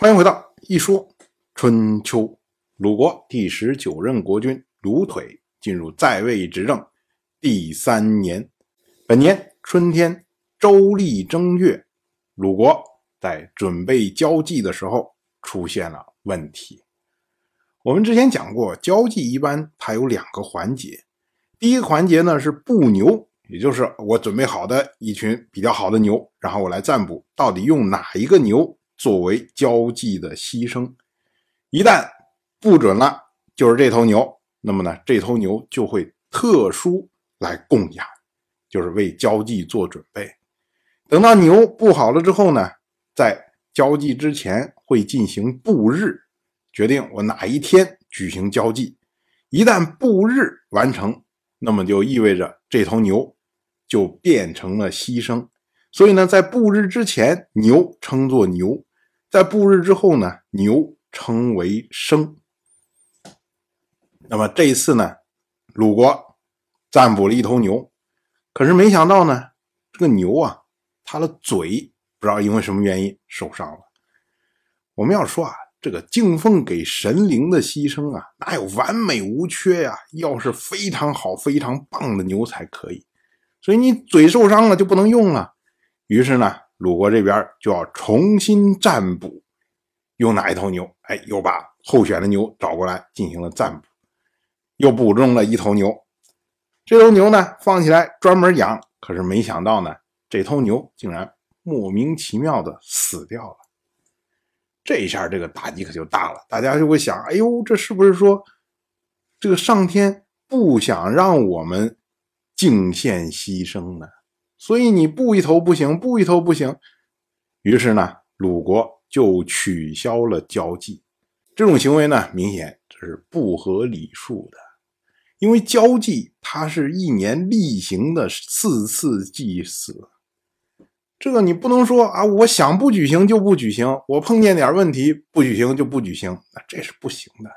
欢迎回到一说春秋。鲁国第十九任国君鲁腿进入在位执政第三年，本年春天周历正月，鲁国在准备交际的时候出现了问题。我们之前讲过，交际一般它有两个环节，第一个环节呢是布牛，也就是我准备好的一群比较好的牛，然后我来占卜，到底用哪一个牛作为交际的牺牲，一旦。不准了，就是这头牛。那么呢，这头牛就会特殊来供养，就是为交际做准备。等到牛布好了之后呢，在交际之前会进行布日，决定我哪一天举行交际。一旦布日完成，那么就意味着这头牛就变成了牺牲。所以呢，在布日之前，牛称作牛；在布日之后呢，牛称为生。那么这一次呢，鲁国占卜了一头牛，可是没想到呢，这个牛啊，它的嘴不知道因为什么原因受伤了。我们要说啊，这个敬奉给神灵的牺牲啊，哪有完美无缺呀？要是非常好、非常棒的牛才可以。所以你嘴受伤了就不能用了。于是呢，鲁国这边就要重新占卜，用哪一头牛？哎，又把候选的牛找过来进行了占卜。又补中了一头牛，这头牛呢放起来专门养，可是没想到呢，这头牛竟然莫名其妙的死掉了。这一下这个打击可就大了，大家就会想：哎呦，这是不是说这个上天不想让我们敬献牺牲呢？所以你布一头不行，布一头不行。于是呢，鲁国就取消了交际。这种行为呢，明显这是不合礼数的。因为交际，它是一年例行的四次祭祀，这个你不能说啊，我想不举行就不举行，我碰见点问题不举行就不举行，那这是不行的。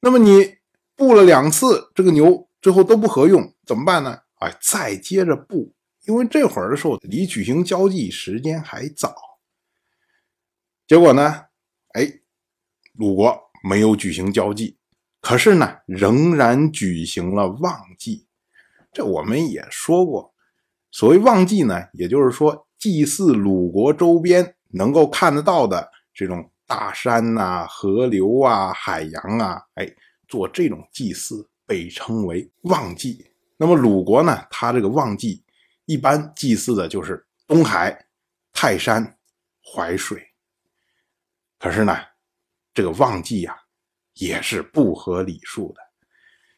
那么你布了两次，这个牛最后都不合用，怎么办呢？哎，再接着布，因为这会儿的时候离举行交际时间还早。结果呢，哎，鲁国没有举行交际。可是呢，仍然举行了旺季。这我们也说过，所谓旺季呢，也就是说祭祀鲁国周边能够看得到的这种大山呐、河流啊、海洋啊，哎，做这种祭祀被称为旺季。那么鲁国呢，它这个旺季一般祭祀的就是东海、泰山、淮水。可是呢，这个旺季呀。也是不合礼数的，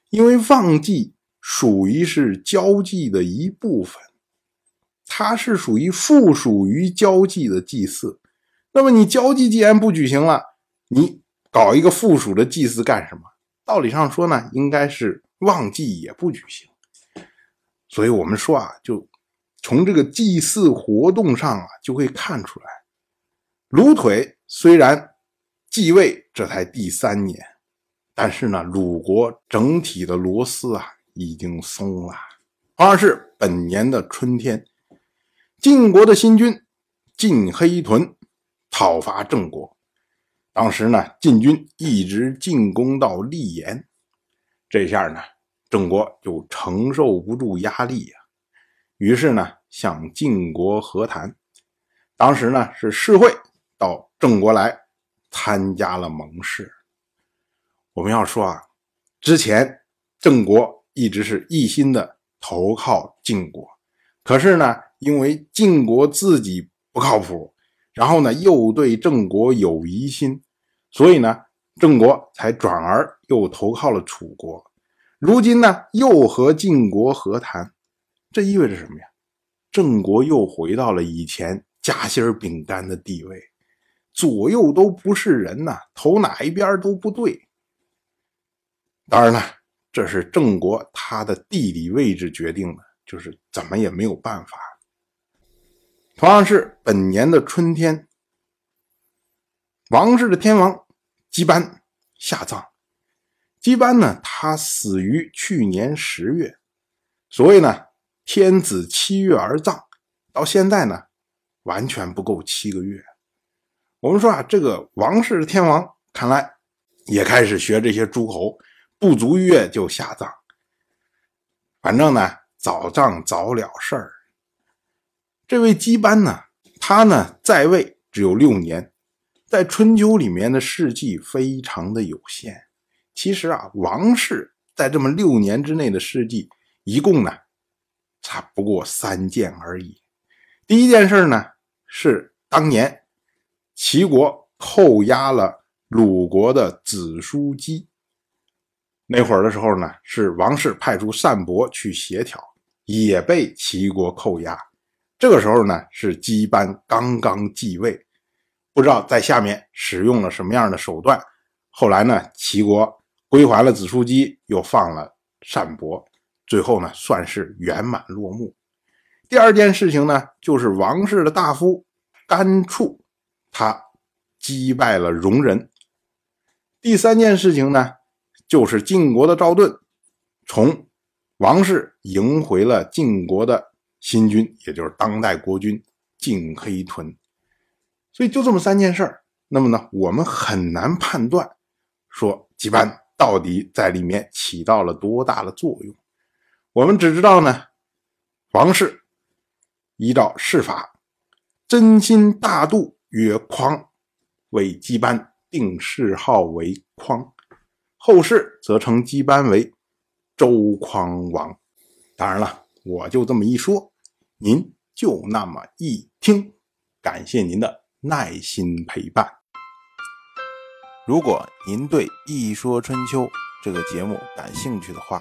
因为旺季属于是交际的一部分，它是属于附属于交际的祭祀。那么你交际既然不举行了，你搞一个附属的祭祀干什么？道理上说呢，应该是旺季也不举行。所以我们说啊，就从这个祭祀活动上啊，就会看出来，鲁腿虽然继位这才第三年。但是呢，鲁国整体的螺丝啊已经松了。二是本年的春天，晋国的新军晋黑屯讨伐郑国。当时呢，晋军一直进攻到溧阳，这下呢，郑国就承受不住压力呀，于是呢，向晋国和谈。当时呢，是世会到郑国来参加了盟誓。我们要说啊，之前郑国一直是一心的投靠晋国，可是呢，因为晋国自己不靠谱，然后呢又对郑国有疑心，所以呢，郑国才转而又投靠了楚国。如今呢，又和晋国和谈，这意味着什么呀？郑国又回到了以前夹心饼干的地位，左右都不是人呐，投哪一边都不对。当然了，这是郑国它的地理位置决定的，就是怎么也没有办法。同样是本年的春天，王室的天王姬班下葬。姬班呢，他死于去年十月。所以呢，天子七月而葬，到现在呢，完全不够七个月。我们说啊，这个王氏天王看来也开始学这些诸侯，不足月就下葬。反正呢，早葬早了事儿。这位姬班呢，他呢在位只有六年，在春秋里面的事迹非常的有限。其实啊，王室在这么六年之内的事迹，一共呢，才不过三件而已。第一件事呢，是当年齐国扣押了鲁国的子叔姬。那会儿的时候呢，是王室派出单伯去协调，也被齐国扣押。这个时候呢，是姬班刚刚继位，不知道在下面使用了什么样的手段。后来呢，齐国归还了子叔姬，又放了单伯，最后呢，算是圆满落幕。第二件事情呢，就是王室的大夫甘处，他击败了戎人。第三件事情呢？就是晋国的赵盾，从王室迎回了晋国的新君，也就是当代国君晋黑豚。所以就这么三件事儿。那么呢，我们很难判断说姬班到底在里面起到了多大的作用。我们只知道呢，王氏依照谥法，真心大度曰匡，为姬班定谥号为匡。后世则称姬班为周匡王。当然了，我就这么一说，您就那么一听。感谢您的耐心陪伴。如果您对《一说春秋》这个节目感兴趣的话，